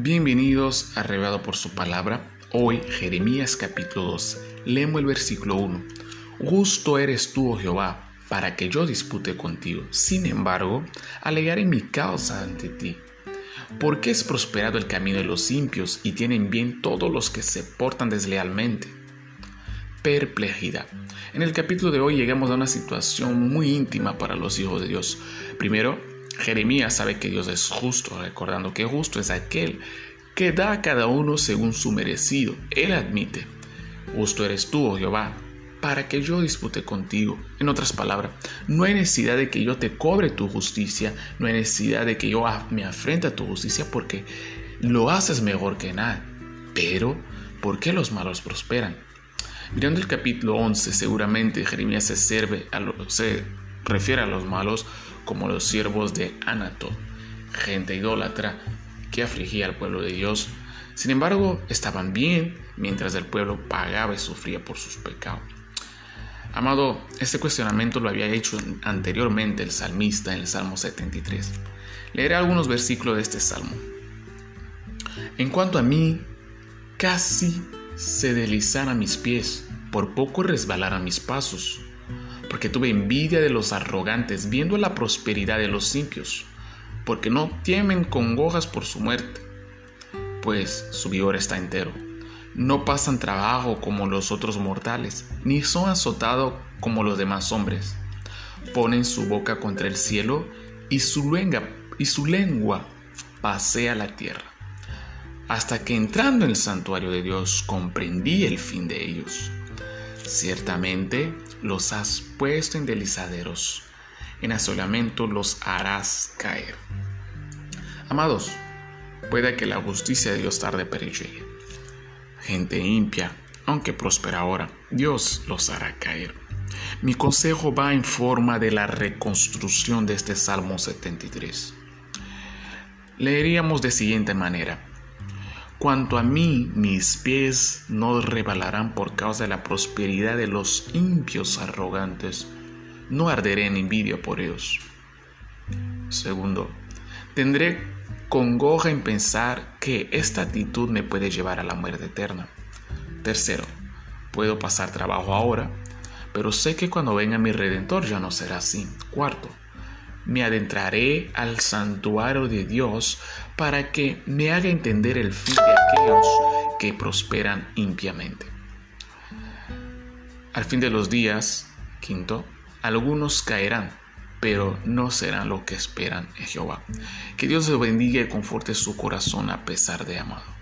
Bienvenidos a Revelado por su palabra. Hoy, Jeremías capítulo 2. Leemos el versículo 1. Justo eres tú, oh Jehová, para que yo dispute contigo. Sin embargo, alegaré mi causa ante ti. Porque es prosperado el camino de los impios y tienen bien todos los que se portan deslealmente. Perplejidad. En el capítulo de hoy llegamos a una situación muy íntima para los hijos de Dios. Primero, Jeremías sabe que Dios es justo, recordando que justo es aquel que da a cada uno según su merecido. Él admite, justo eres tú, oh Jehová, para que yo dispute contigo. En otras palabras, no hay necesidad de que yo te cobre tu justicia, no hay necesidad de que yo me afrente a tu justicia porque lo haces mejor que nada. Pero, ¿por qué los malos prosperan? Mirando el capítulo 11, seguramente Jeremías se, sirve a se refiere a los malos como los siervos de Anato, gente idólatra que afligía al pueblo de Dios. Sin embargo, estaban bien mientras el pueblo pagaba y sufría por sus pecados. Amado, este cuestionamiento lo había hecho anteriormente el salmista en el Salmo 73. Leeré algunos versículos de este salmo. En cuanto a mí, casi se deslizaran mis pies, por poco resbalaran mis pasos porque tuve envidia de los arrogantes, viendo la prosperidad de los impios, porque no temen congojas por su muerte, pues su vigor está entero. No pasan trabajo como los otros mortales, ni son azotados como los demás hombres. Ponen su boca contra el cielo y su y su lengua pasea la tierra. Hasta que entrando en el santuario de Dios comprendí el fin de ellos Ciertamente los has puesto en delizaderos, en asolamiento los harás caer. Amados, puede que la justicia de Dios tarde pero llegue. Gente impia, aunque prospera ahora, Dios los hará caer. Mi consejo va en forma de la reconstrucción de este Salmo 73. Leeríamos de siguiente manera. Cuanto a mí, mis pies no rebalarán por causa de la prosperidad de los impios arrogantes. No arderé en envidia por ellos. Segundo, tendré congoja en pensar que esta actitud me puede llevar a la muerte eterna. Tercero, puedo pasar trabajo ahora, pero sé que cuando venga mi redentor ya no será así. Cuarto, me adentraré al santuario de Dios para que me haga entender el fin de aquellos que prosperan impiamente. Al fin de los días, quinto, algunos caerán, pero no serán lo que esperan en Jehová. Que Dios les bendiga y conforte su corazón a pesar de amado.